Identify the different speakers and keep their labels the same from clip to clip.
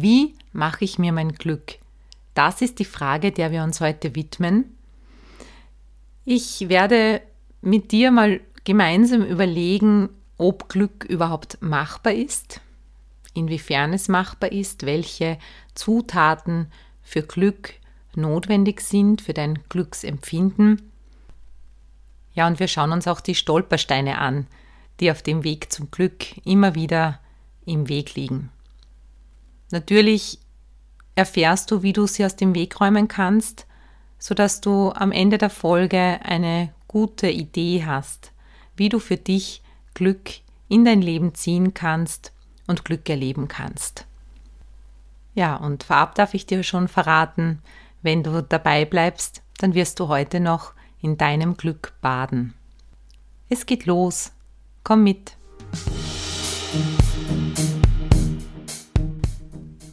Speaker 1: Wie mache ich mir mein Glück? Das ist die Frage, der wir uns heute widmen. Ich werde mit dir mal gemeinsam überlegen, ob Glück überhaupt machbar ist, inwiefern es machbar ist, welche Zutaten für Glück notwendig sind, für dein Glücksempfinden. Ja, und wir schauen uns auch die Stolpersteine an, die auf dem Weg zum Glück immer wieder im Weg liegen. Natürlich erfährst du, wie du sie aus dem Weg räumen kannst, sodass du am Ende der Folge eine gute Idee hast, wie du für dich Glück in dein Leben ziehen kannst und Glück erleben kannst. Ja, und vorab darf ich dir schon verraten, wenn du dabei bleibst, dann wirst du heute noch in deinem Glück baden. Es geht los. Komm mit.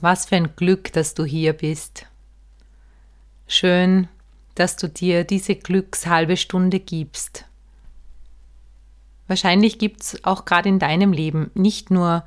Speaker 1: Was für ein Glück, dass du hier bist. Schön, dass du dir diese Glückshalbe Stunde gibst. Wahrscheinlich gibt es auch gerade in deinem Leben nicht nur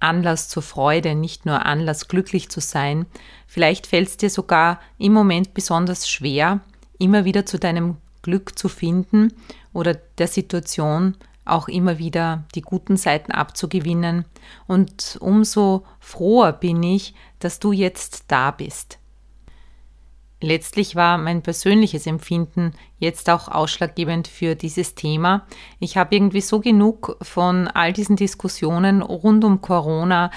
Speaker 1: Anlass zur Freude, nicht nur Anlass glücklich zu sein. Vielleicht fällt es dir sogar im Moment besonders schwer, immer wieder zu deinem Glück zu finden oder der Situation auch immer wieder die guten Seiten abzugewinnen. Und umso froher bin ich, dass du jetzt da bist. Letztlich war mein persönliches Empfinden jetzt auch ausschlaggebend für dieses Thema. Ich habe irgendwie so genug von all diesen Diskussionen rund um Corona,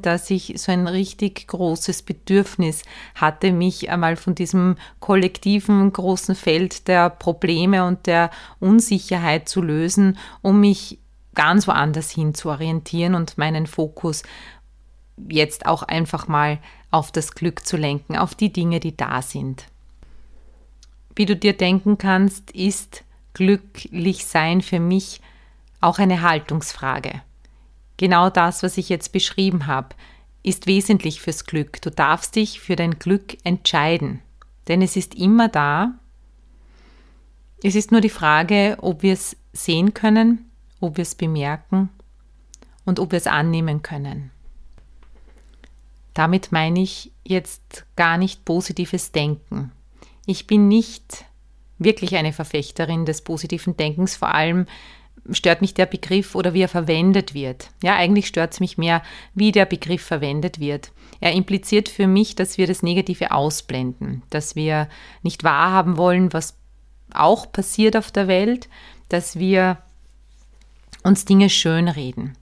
Speaker 1: dass ich so ein richtig großes Bedürfnis hatte, mich einmal von diesem kollektiven großen Feld der Probleme und der Unsicherheit zu lösen, um mich ganz woanders hin zu orientieren und meinen Fokus jetzt auch einfach mal auf das Glück zu lenken, auf die Dinge, die da sind. Wie du dir denken kannst, ist glücklich sein für mich auch eine Haltungsfrage. Genau das, was ich jetzt beschrieben habe, ist wesentlich fürs Glück. Du darfst dich für dein Glück entscheiden, denn es ist immer da. Es ist nur die Frage, ob wir es sehen können, ob wir es bemerken und ob wir es annehmen können. Damit meine ich jetzt gar nicht positives Denken. Ich bin nicht wirklich eine Verfechterin des positiven Denkens, vor allem stört mich der Begriff oder wie er verwendet wird. Ja, eigentlich stört es mich mehr, wie der Begriff verwendet wird. Er impliziert für mich, dass wir das Negative ausblenden, dass wir nicht wahrhaben wollen, was auch passiert auf der Welt, dass wir uns Dinge schönreden.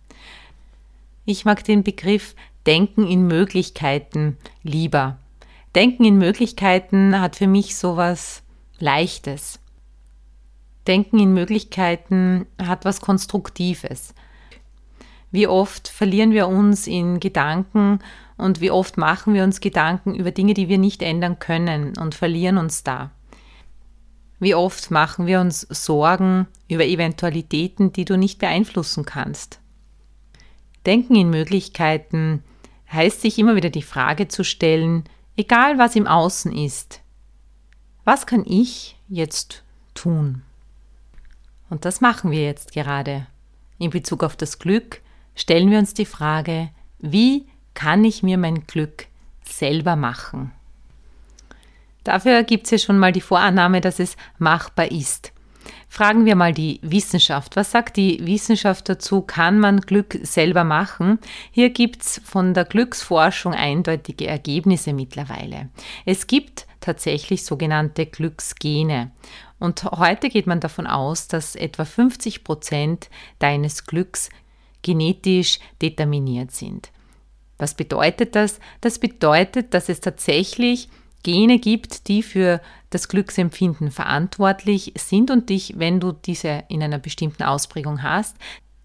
Speaker 1: Ich mag den Begriff Denken in Möglichkeiten lieber. Denken in Möglichkeiten hat für mich sowas Leichtes. Denken in Möglichkeiten hat was Konstruktives. Wie oft verlieren wir uns in Gedanken und wie oft machen wir uns Gedanken über Dinge, die wir nicht ändern können und verlieren uns da. Wie oft machen wir uns Sorgen über Eventualitäten, die du nicht beeinflussen kannst. Denken in Möglichkeiten heißt sich immer wieder die Frage zu stellen, egal was im Außen ist, was kann ich jetzt tun? Und das machen wir jetzt gerade. In Bezug auf das Glück stellen wir uns die Frage, wie kann ich mir mein Glück selber machen? Dafür gibt es ja schon mal die Vorannahme, dass es machbar ist. Fragen wir mal die Wissenschaft. Was sagt die Wissenschaft dazu? Kann man Glück selber machen? Hier gibt es von der Glücksforschung eindeutige Ergebnisse mittlerweile. Es gibt tatsächlich sogenannte Glücksgene. Und heute geht man davon aus, dass etwa 50 Prozent deines Glücks genetisch determiniert sind. Was bedeutet das? Das bedeutet, dass es tatsächlich Gene gibt, die für das Glücksempfinden verantwortlich sind und dich, wenn du diese in einer bestimmten Ausprägung hast,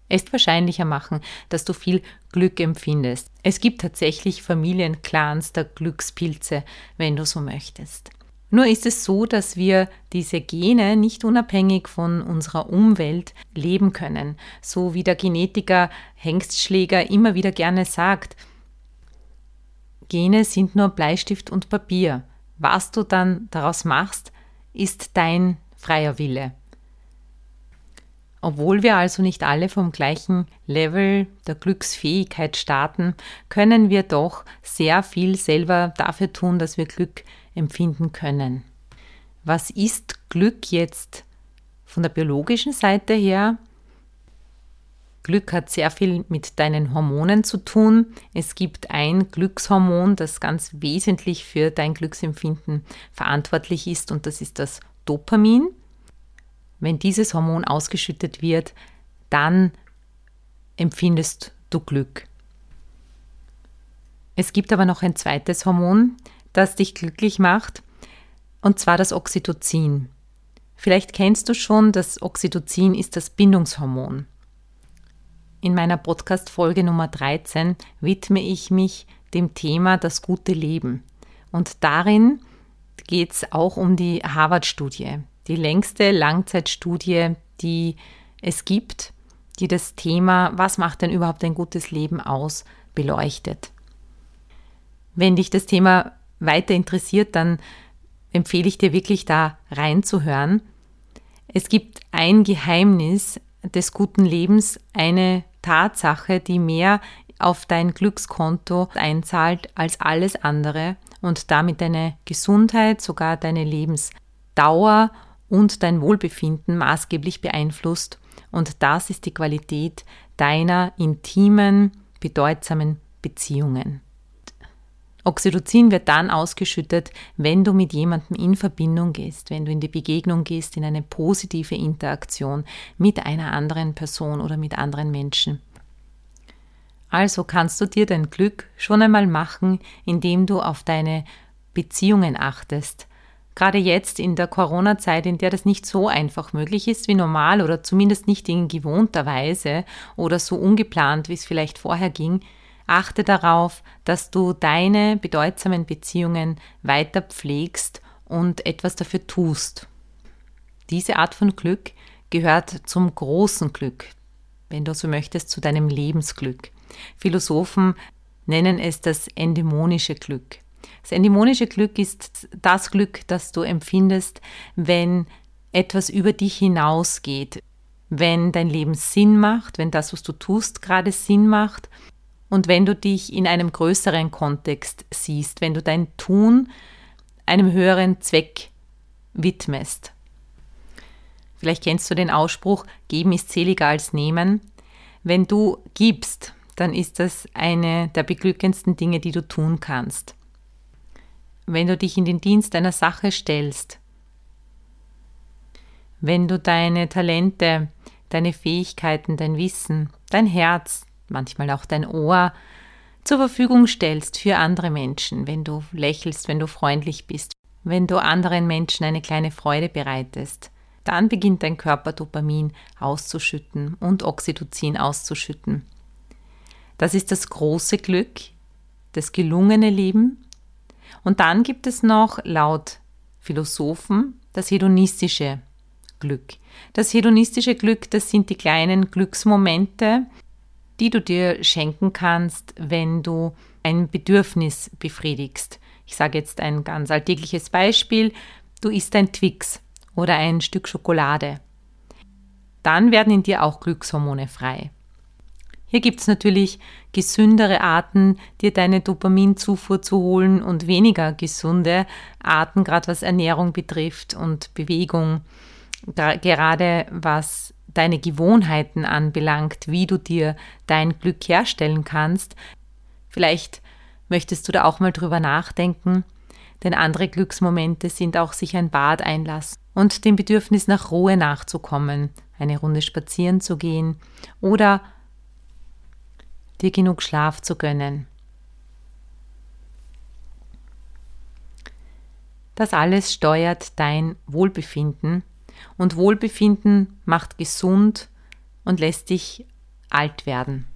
Speaker 1: es wahrscheinlicher machen, dass du viel Glück empfindest. Es gibt tatsächlich Familienclans der Glückspilze, wenn du so möchtest. Nur ist es so, dass wir diese Gene nicht unabhängig von unserer Umwelt leben können. So wie der Genetiker Hengstschläger immer wieder gerne sagt, Gene sind nur Bleistift und Papier. Was du dann daraus machst, ist dein freier Wille. Obwohl wir also nicht alle vom gleichen Level der Glücksfähigkeit starten, können wir doch sehr viel selber dafür tun, dass wir Glück empfinden können. Was ist Glück jetzt von der biologischen Seite her? Glück hat sehr viel mit deinen Hormonen zu tun. Es gibt ein Glückshormon, das ganz wesentlich für dein Glücksempfinden verantwortlich ist und das ist das Dopamin. Wenn dieses Hormon ausgeschüttet wird, dann empfindest du Glück. Es gibt aber noch ein zweites Hormon, das dich glücklich macht, und zwar das Oxytocin. Vielleicht kennst du schon, das Oxytocin ist das Bindungshormon. In meiner Podcast-Folge Nummer 13 widme ich mich dem Thema das gute Leben. Und darin geht es auch um die Harvard-Studie die längste Langzeitstudie, die es gibt, die das Thema, was macht denn überhaupt ein gutes Leben aus, beleuchtet. Wenn dich das Thema weiter interessiert, dann empfehle ich dir wirklich da reinzuhören. Es gibt ein Geheimnis des guten Lebens, eine Tatsache, die mehr auf dein Glückskonto einzahlt als alles andere und damit deine Gesundheit, sogar deine Lebensdauer und dein Wohlbefinden maßgeblich beeinflusst. Und das ist die Qualität deiner intimen, bedeutsamen Beziehungen. Oxytocin wird dann ausgeschüttet, wenn du mit jemandem in Verbindung gehst, wenn du in die Begegnung gehst, in eine positive Interaktion mit einer anderen Person oder mit anderen Menschen. Also kannst du dir dein Glück schon einmal machen, indem du auf deine Beziehungen achtest, gerade jetzt in der Corona-Zeit, in der das nicht so einfach möglich ist wie normal oder zumindest nicht in gewohnter Weise oder so ungeplant, wie es vielleicht vorher ging, achte darauf, dass du deine bedeutsamen Beziehungen weiter pflegst und etwas dafür tust. Diese Art von Glück gehört zum großen Glück, wenn du so möchtest, zu deinem Lebensglück. Philosophen nennen es das endämonische Glück. Das endämonische Glück ist das Glück, das du empfindest, wenn etwas über dich hinausgeht, wenn dein Leben Sinn macht, wenn das, was du tust, gerade Sinn macht und wenn du dich in einem größeren Kontext siehst, wenn du dein Tun einem höheren Zweck widmest. Vielleicht kennst du den Ausspruch, geben ist seliger als nehmen. Wenn du gibst, dann ist das eine der beglückendsten Dinge, die du tun kannst wenn du dich in den Dienst einer Sache stellst, wenn du deine Talente, deine Fähigkeiten, dein Wissen, dein Herz, manchmal auch dein Ohr zur Verfügung stellst für andere Menschen, wenn du lächelst, wenn du freundlich bist, wenn du anderen Menschen eine kleine Freude bereitest, dann beginnt dein Körper Dopamin auszuschütten und Oxytocin auszuschütten. Das ist das große Glück, das gelungene Leben und dann gibt es noch laut Philosophen das hedonistische Glück. Das hedonistische Glück, das sind die kleinen Glücksmomente, die du dir schenken kannst, wenn du ein Bedürfnis befriedigst. Ich sage jetzt ein ganz alltägliches Beispiel. Du isst ein Twix oder ein Stück Schokolade. Dann werden in dir auch Glückshormone frei. Hier gibt es natürlich gesündere Arten, dir deine Dopaminzufuhr zu holen und weniger gesunde Arten, gerade was Ernährung betrifft und Bewegung, gerade was deine Gewohnheiten anbelangt, wie du dir dein Glück herstellen kannst. Vielleicht möchtest du da auch mal drüber nachdenken, denn andere Glücksmomente sind auch sich ein Bad einlassen und dem Bedürfnis nach Ruhe nachzukommen, eine Runde spazieren zu gehen oder dir genug Schlaf zu gönnen. Das alles steuert dein Wohlbefinden und Wohlbefinden macht gesund und lässt dich alt werden.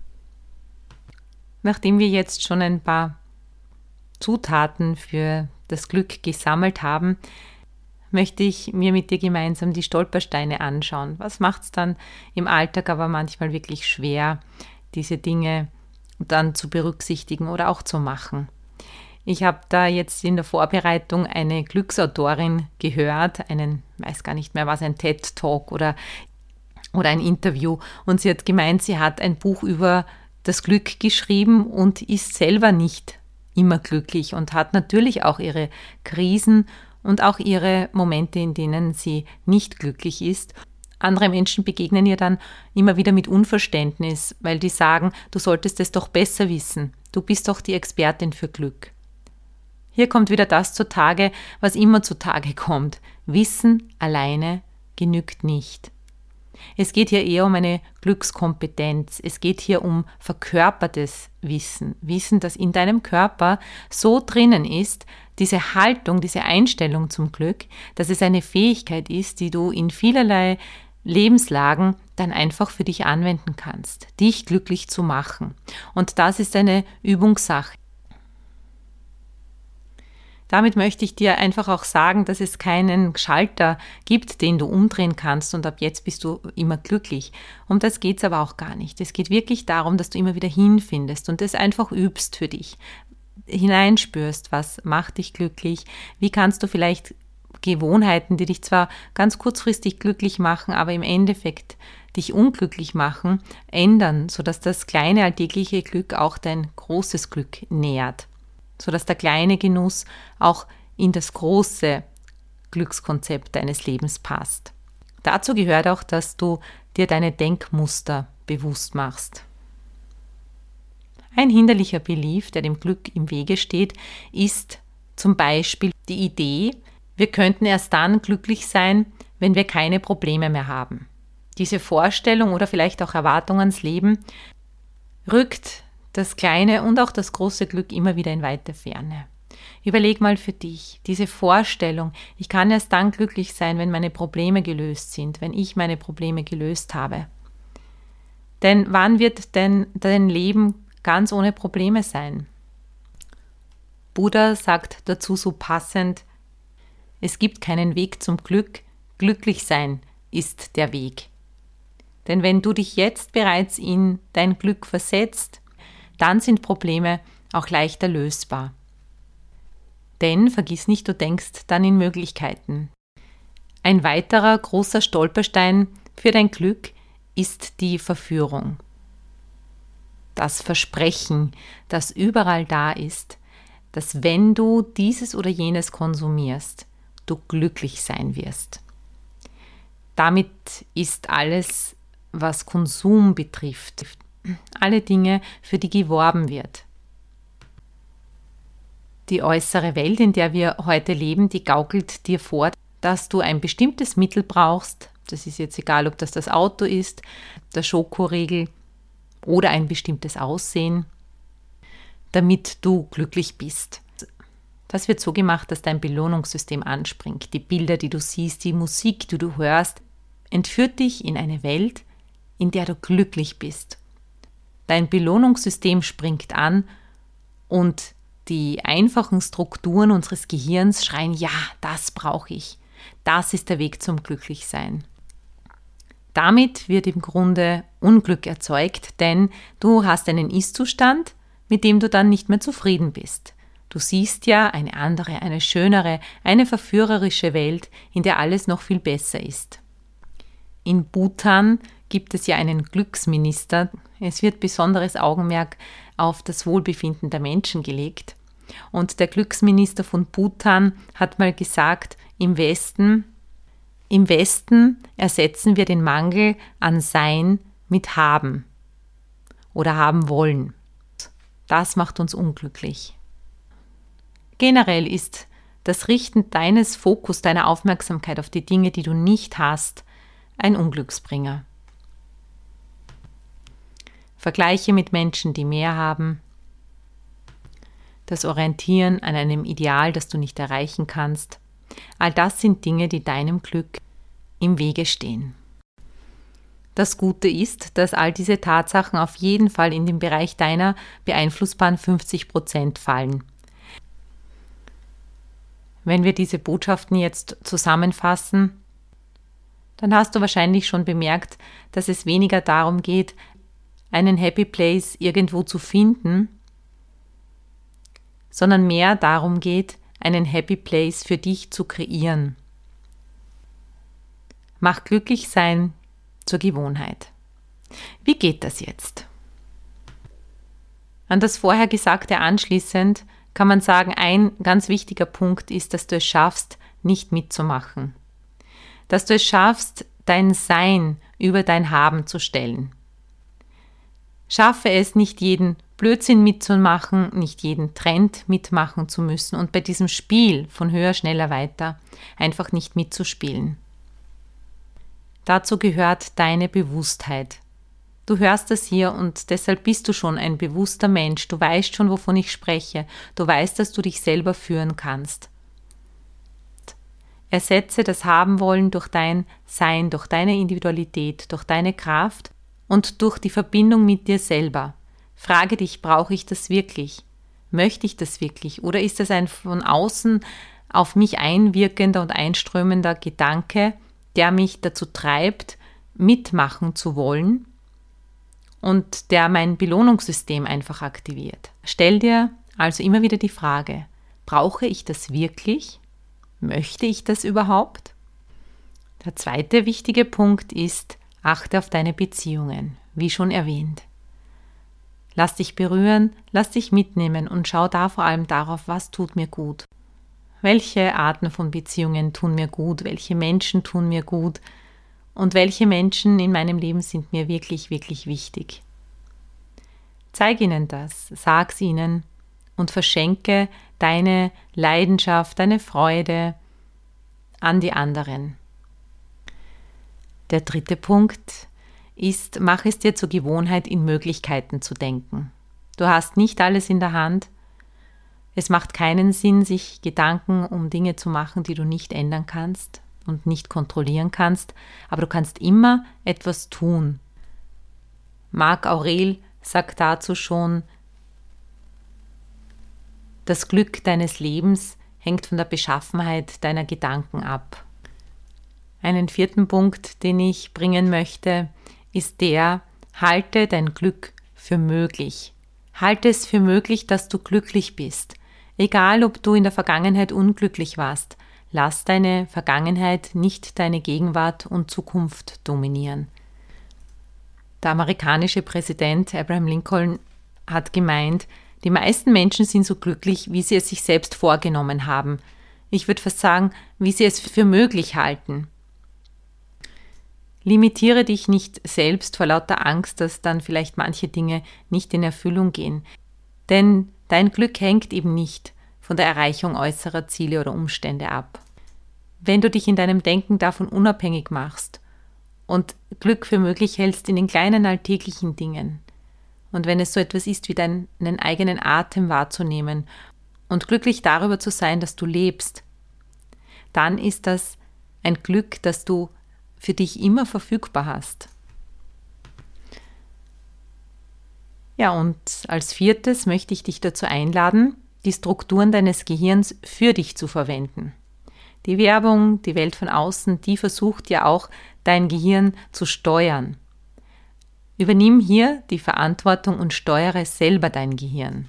Speaker 1: Nachdem wir jetzt schon ein paar Zutaten für das Glück gesammelt haben, möchte ich mir mit dir gemeinsam die Stolpersteine anschauen. Was macht es dann im Alltag aber manchmal wirklich schwer, diese Dinge dann zu berücksichtigen oder auch zu machen? Ich habe da jetzt in der Vorbereitung eine Glücksautorin gehört, einen, weiß gar nicht mehr was, ein TED-Talk oder, oder ein Interview. Und sie hat gemeint, sie hat ein Buch über das Glück geschrieben und ist selber nicht immer glücklich und hat natürlich auch ihre Krisen und auch ihre Momente, in denen sie nicht glücklich ist. Andere Menschen begegnen ihr dann immer wieder mit Unverständnis, weil die sagen, du solltest es doch besser wissen. Du bist doch die Expertin für Glück. Hier kommt wieder das zutage, was immer zutage kommt. Wissen alleine genügt nicht. Es geht hier eher um eine Glückskompetenz. Es geht hier um verkörpertes Wissen. Wissen, das in deinem Körper so drinnen ist, diese Haltung, diese Einstellung zum Glück, dass es eine Fähigkeit ist, die du in vielerlei Lebenslagen dann einfach für dich anwenden kannst, dich glücklich zu machen. Und das ist eine Übungssache. Damit möchte ich dir einfach auch sagen, dass es keinen Schalter gibt, den du umdrehen kannst und ab jetzt bist du immer glücklich. Um das geht es aber auch gar nicht. Es geht wirklich darum, dass du immer wieder hinfindest und es einfach übst für dich. Hineinspürst, was macht dich glücklich, wie kannst du vielleicht Gewohnheiten, die dich zwar ganz kurzfristig glücklich machen, aber im Endeffekt dich unglücklich machen, ändern, sodass das kleine alltägliche Glück auch dein großes Glück nährt sodass der kleine Genuss auch in das große Glückskonzept deines Lebens passt. Dazu gehört auch, dass du dir deine Denkmuster bewusst machst. Ein hinderlicher Belief, der dem Glück im Wege steht, ist zum Beispiel die Idee, wir könnten erst dann glücklich sein, wenn wir keine Probleme mehr haben. Diese Vorstellung oder vielleicht auch Erwartung ans Leben rückt das kleine und auch das große Glück immer wieder in weite Ferne. Überleg mal für dich, diese Vorstellung, ich kann erst dann glücklich sein, wenn meine Probleme gelöst sind, wenn ich meine Probleme gelöst habe. Denn wann wird denn dein Leben ganz ohne Probleme sein? Buddha sagt dazu so passend, es gibt keinen Weg zum Glück, glücklich sein ist der Weg. Denn wenn du dich jetzt bereits in dein Glück versetzt, dann sind Probleme auch leichter lösbar. Denn vergiss nicht, du denkst dann in Möglichkeiten. Ein weiterer großer Stolperstein für dein Glück ist die Verführung. Das Versprechen, das überall da ist, dass wenn du dieses oder jenes konsumierst, du glücklich sein wirst. Damit ist alles, was Konsum betrifft, alle Dinge, für die geworben wird. Die äußere Welt, in der wir heute leben, die gaukelt dir vor, dass du ein bestimmtes Mittel brauchst. Das ist jetzt egal, ob das das Auto ist, der Schokoriegel oder ein bestimmtes Aussehen, damit du glücklich bist. Das wird so gemacht, dass dein Belohnungssystem anspringt. Die Bilder, die du siehst, die Musik, die du hörst, entführt dich in eine Welt, in der du glücklich bist Dein Belohnungssystem springt an und die einfachen Strukturen unseres Gehirns schreien, ja, das brauche ich. Das ist der Weg zum Glücklichsein. Damit wird im Grunde Unglück erzeugt, denn du hast einen Ist-Zustand, mit dem du dann nicht mehr zufrieden bist. Du siehst ja eine andere, eine schönere, eine verführerische Welt, in der alles noch viel besser ist. In Bhutan gibt es ja einen Glücksminister. Es wird besonderes Augenmerk auf das Wohlbefinden der Menschen gelegt. Und der Glücksminister von Bhutan hat mal gesagt, im Westen, im Westen ersetzen wir den Mangel an Sein mit Haben oder haben wollen. Das macht uns unglücklich. Generell ist das Richten deines Fokus, deiner Aufmerksamkeit auf die Dinge, die du nicht hast, ein Unglücksbringer. Vergleiche mit Menschen, die mehr haben, das Orientieren an einem Ideal, das du nicht erreichen kannst, all das sind Dinge, die deinem Glück im Wege stehen. Das Gute ist, dass all diese Tatsachen auf jeden Fall in den Bereich deiner beeinflussbaren 50 Prozent fallen. Wenn wir diese Botschaften jetzt zusammenfassen, dann hast du wahrscheinlich schon bemerkt, dass es weniger darum geht, einen Happy Place irgendwo zu finden, sondern mehr darum geht, einen Happy Place für dich zu kreieren. Mach glücklich sein zur Gewohnheit. Wie geht das jetzt? An das vorher Gesagte anschließend kann man sagen, ein ganz wichtiger Punkt ist, dass du es schaffst, nicht mitzumachen. Dass du es schaffst, dein Sein über dein Haben zu stellen. Schaffe es, nicht jeden Blödsinn mitzumachen, nicht jeden Trend mitmachen zu müssen und bei diesem Spiel von höher, schneller, weiter einfach nicht mitzuspielen. Dazu gehört deine Bewusstheit. Du hörst das hier und deshalb bist du schon ein bewusster Mensch. Du weißt schon, wovon ich spreche. Du weißt, dass du dich selber führen kannst. Ersetze das Haben-Wollen durch dein Sein, durch deine Individualität, durch deine Kraft und durch die Verbindung mit dir selber. Frage dich, brauche ich das wirklich? Möchte ich das wirklich? Oder ist das ein von außen auf mich einwirkender und einströmender Gedanke, der mich dazu treibt, mitmachen zu wollen und der mein Belohnungssystem einfach aktiviert. Stell dir also immer wieder die Frage, brauche ich das wirklich? Möchte ich das überhaupt? Der zweite wichtige Punkt ist, achte auf deine Beziehungen, wie schon erwähnt. Lass dich berühren, lass dich mitnehmen und schau da vor allem darauf, was tut mir gut. Welche Arten von Beziehungen tun mir gut? Welche Menschen tun mir gut? Und welche Menschen in meinem Leben sind mir wirklich, wirklich wichtig? Zeig ihnen das, sag's ihnen und verschenke deine Leidenschaft, deine Freude an die anderen. Der dritte Punkt ist, mach es dir zur Gewohnheit, in Möglichkeiten zu denken. Du hast nicht alles in der Hand, es macht keinen Sinn, sich Gedanken um Dinge zu machen, die du nicht ändern kannst und nicht kontrollieren kannst, aber du kannst immer etwas tun. Marc Aurel sagt dazu schon, das Glück deines Lebens hängt von der Beschaffenheit deiner Gedanken ab. Einen vierten Punkt, den ich bringen möchte, ist der, halte dein Glück für möglich. Halte es für möglich, dass du glücklich bist. Egal, ob du in der Vergangenheit unglücklich warst, lass deine Vergangenheit nicht deine Gegenwart und Zukunft dominieren. Der amerikanische Präsident Abraham Lincoln hat gemeint, die meisten Menschen sind so glücklich, wie sie es sich selbst vorgenommen haben. Ich würde fast sagen, wie sie es für möglich halten. Limitiere dich nicht selbst vor lauter Angst, dass dann vielleicht manche Dinge nicht in Erfüllung gehen. Denn Dein Glück hängt eben nicht von der Erreichung äußerer Ziele oder Umstände ab. Wenn du dich in deinem Denken davon unabhängig machst und Glück für möglich hältst in den kleinen alltäglichen Dingen, und wenn es so etwas ist wie deinen eigenen Atem wahrzunehmen und glücklich darüber zu sein, dass du lebst, dann ist das ein Glück, das du für dich immer verfügbar hast. Ja, und als viertes möchte ich dich dazu einladen, die Strukturen deines Gehirns für dich zu verwenden. Die Werbung, die Welt von außen, die versucht ja auch, dein Gehirn zu steuern. Übernimm hier die Verantwortung und steuere selber dein Gehirn.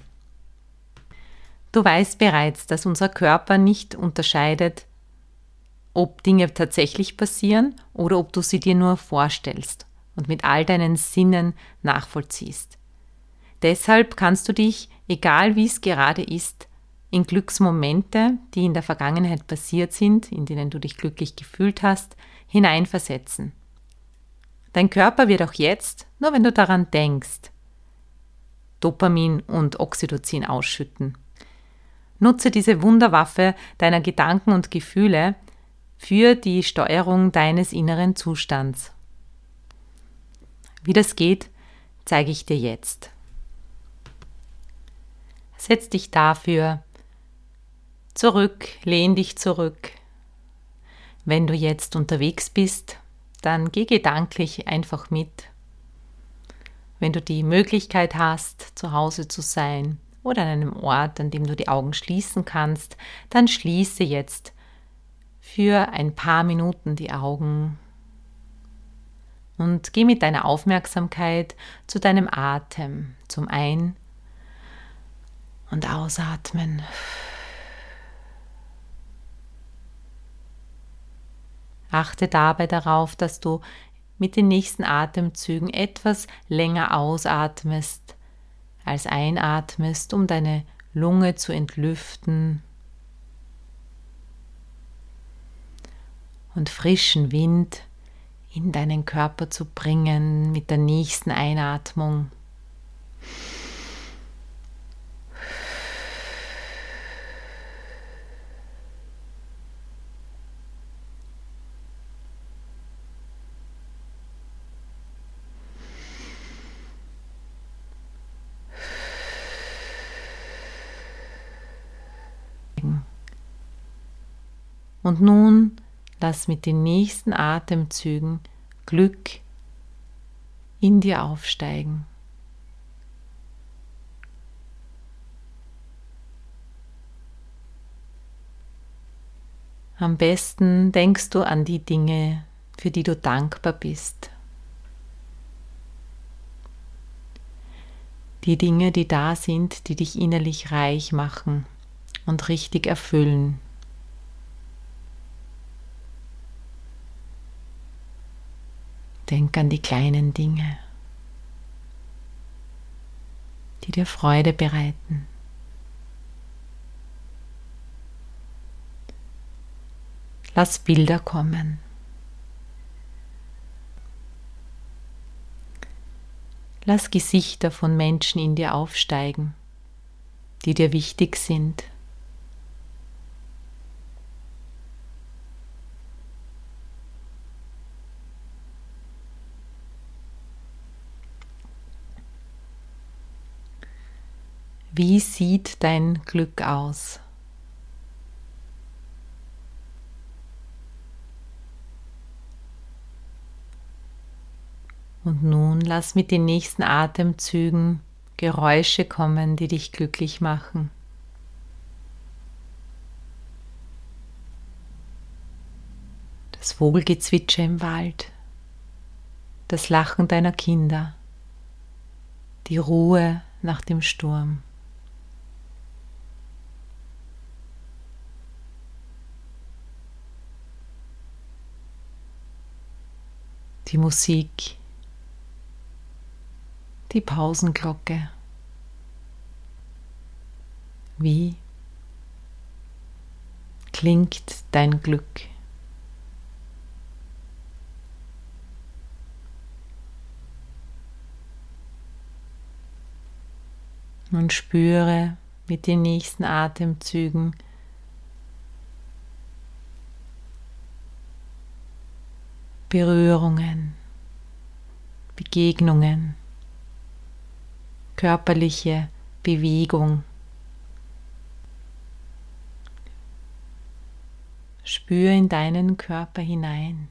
Speaker 1: Du weißt bereits, dass unser Körper nicht unterscheidet, ob Dinge tatsächlich passieren oder ob du sie dir nur vorstellst und mit all deinen Sinnen nachvollziehst. Deshalb kannst du dich, egal wie es gerade ist, in Glücksmomente, die in der Vergangenheit passiert sind, in denen du dich glücklich gefühlt hast, hineinversetzen. Dein Körper wird auch jetzt, nur wenn du daran denkst, Dopamin und Oxytocin ausschütten. Nutze diese Wunderwaffe deiner Gedanken und Gefühle für die Steuerung deines inneren Zustands. Wie das geht, zeige ich dir jetzt. Setz dich dafür zurück, lehn dich zurück. Wenn du jetzt unterwegs bist, dann geh gedanklich einfach mit. Wenn du die Möglichkeit hast, zu Hause zu sein oder an einem Ort, an dem du die Augen schließen kannst, dann schließe jetzt für ein paar Minuten die Augen und geh mit deiner Aufmerksamkeit zu deinem Atem, zum Ein- und Ausatmen. Achte dabei darauf, dass du mit den nächsten Atemzügen etwas länger ausatmest als einatmest, um deine Lunge zu entlüften und frischen Wind in deinen Körper zu bringen mit der nächsten Einatmung. Und nun lass mit den nächsten Atemzügen Glück in dir aufsteigen. Am besten denkst du an die Dinge, für die du dankbar bist. Die Dinge, die da sind, die dich innerlich reich machen und richtig erfüllen. Denk an die kleinen Dinge, die dir Freude bereiten. Lass Bilder kommen. Lass Gesichter von Menschen in dir aufsteigen, die dir wichtig sind. Wie sieht dein Glück aus? Und nun lass mit den nächsten Atemzügen Geräusche kommen, die dich glücklich machen. Das Vogelgezwitscher im Wald, das Lachen deiner Kinder, die Ruhe nach dem Sturm. Die Musik, die Pausenglocke. Wie klingt dein Glück? Und spüre mit den nächsten Atemzügen, Berührungen, Begegnungen, körperliche Bewegung. Spür in deinen Körper hinein.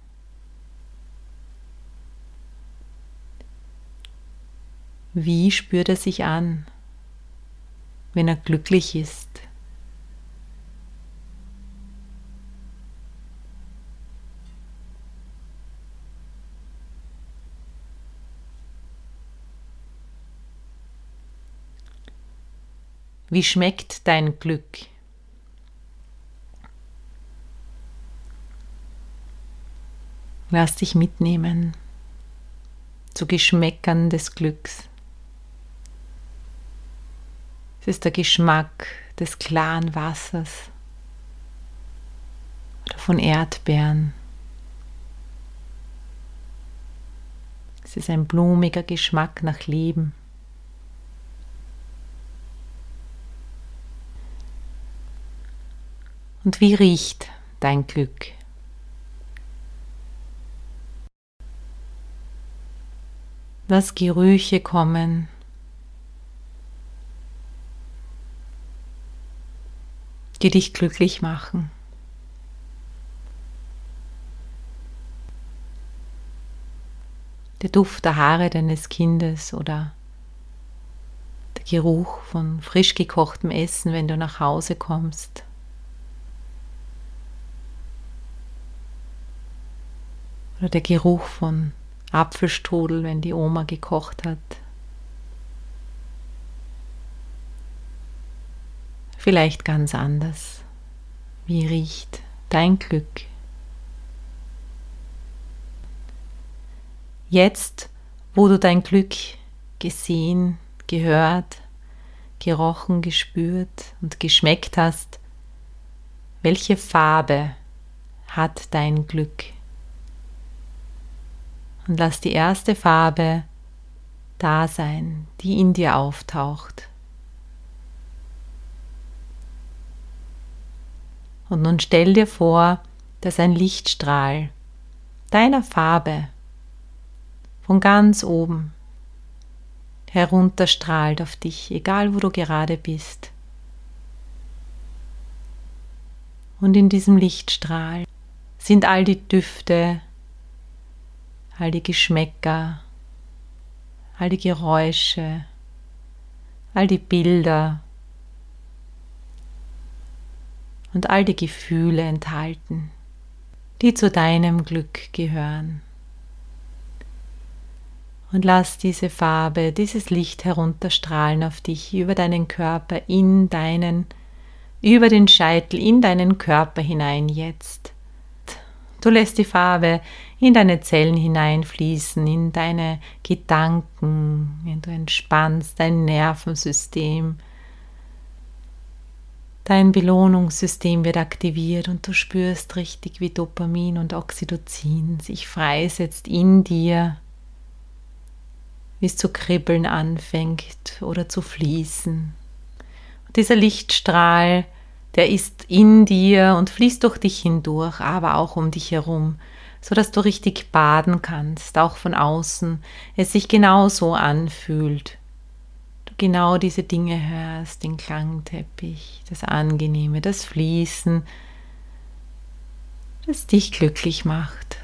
Speaker 1: Wie spürt er sich an, wenn er glücklich ist? Wie schmeckt dein Glück? Lass dich mitnehmen zu Geschmäckern des Glücks. Es ist der Geschmack des klaren Wassers oder von Erdbeeren. Es ist ein blumiger Geschmack nach Leben. Und wie riecht dein Glück? Was Gerüche kommen? die dich glücklich machen. der Duft der Haare deines Kindes oder der Geruch von frisch gekochtem Essen, wenn du nach Hause kommst. Oder der Geruch von Apfelstrudel, wenn die Oma gekocht hat. Vielleicht ganz anders. Wie riecht dein Glück? Jetzt, wo du dein Glück gesehen, gehört, gerochen, gespürt und geschmeckt hast, welche Farbe hat dein Glück? Und lass die erste Farbe da sein, die in dir auftaucht. Und nun stell dir vor, dass ein Lichtstrahl deiner Farbe von ganz oben herunterstrahlt auf dich, egal wo du gerade bist. Und in diesem Lichtstrahl sind all die Düfte, all die Geschmäcker, all die Geräusche, all die Bilder und all die Gefühle enthalten, die zu deinem Glück gehören und lass diese Farbe, dieses Licht herunterstrahlen auf dich, über deinen Körper, in deinen, über den Scheitel, in deinen Körper hinein jetzt. Du lässt die Farbe in deine Zellen hineinfließen, in deine Gedanken, wenn du entspannst, dein Nervensystem. Dein Belohnungssystem wird aktiviert und du spürst richtig, wie Dopamin und Oxytocin sich freisetzt in dir wie es zu kribbeln anfängt oder zu fließen. Und dieser Lichtstrahl, der ist in dir und fließt durch dich hindurch, aber auch um dich herum, so dass du richtig baden kannst, auch von außen, es sich genau so anfühlt. Du genau diese Dinge hörst, den Klangteppich, das Angenehme, das Fließen, das dich glücklich macht.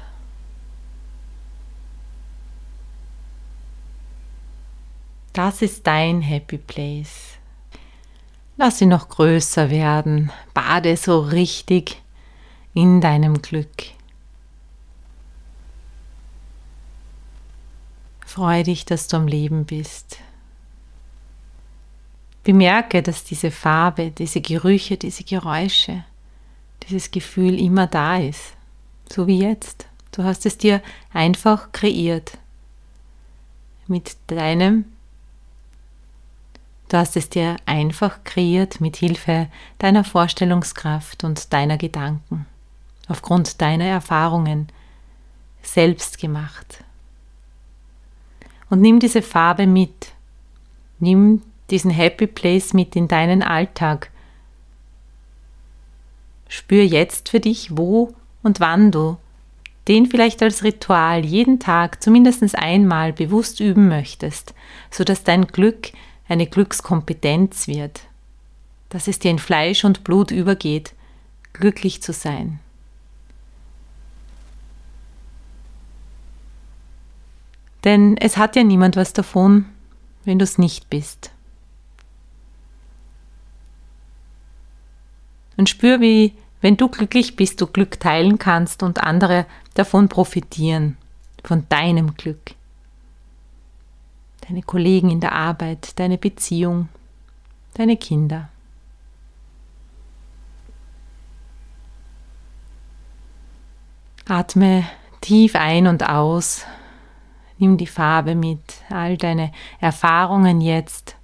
Speaker 1: Das ist dein Happy Place. Lass sie noch größer werden. Bade so richtig in deinem Glück. Freue dich, dass du am Leben bist. Bemerke, dass diese Farbe, diese Gerüche, diese Geräusche, dieses Gefühl immer da ist. So wie jetzt. Du hast es dir einfach kreiert. Mit deinem Du hast es dir einfach kreiert mit Hilfe deiner Vorstellungskraft und deiner Gedanken, aufgrund deiner Erfahrungen, selbst gemacht. Und nimm diese Farbe mit. Nimm diesen Happy Place mit in deinen Alltag. Spür jetzt für dich, wo und wann du den vielleicht als Ritual jeden Tag zumindest einmal bewusst üben möchtest, sodass dein Glück eine Glückskompetenz wird, dass es dir in Fleisch und Blut übergeht, glücklich zu sein. Denn es hat ja niemand was davon, wenn du es nicht bist. Und spür, wie, wenn du glücklich bist, du Glück teilen kannst und andere davon profitieren, von deinem Glück deine Kollegen in der Arbeit, deine Beziehung, deine Kinder. Atme tief ein und aus. Nimm die Farbe mit, all deine Erfahrungen jetzt,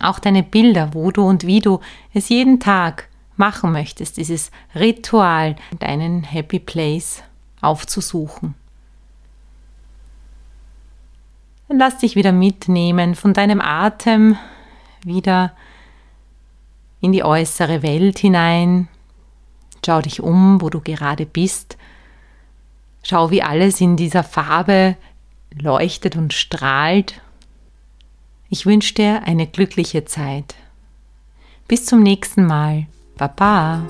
Speaker 1: auch deine Bilder, wo du und wie du es jeden Tag machen möchtest, dieses Ritual, deinen Happy Place aufzusuchen. Dann lass dich wieder mitnehmen von deinem Atem wieder in die äußere Welt hinein. Schau dich um, wo du gerade bist. Schau, wie alles in dieser Farbe leuchtet und strahlt. Ich wünsche dir eine glückliche Zeit. Bis zum nächsten Mal. Baba.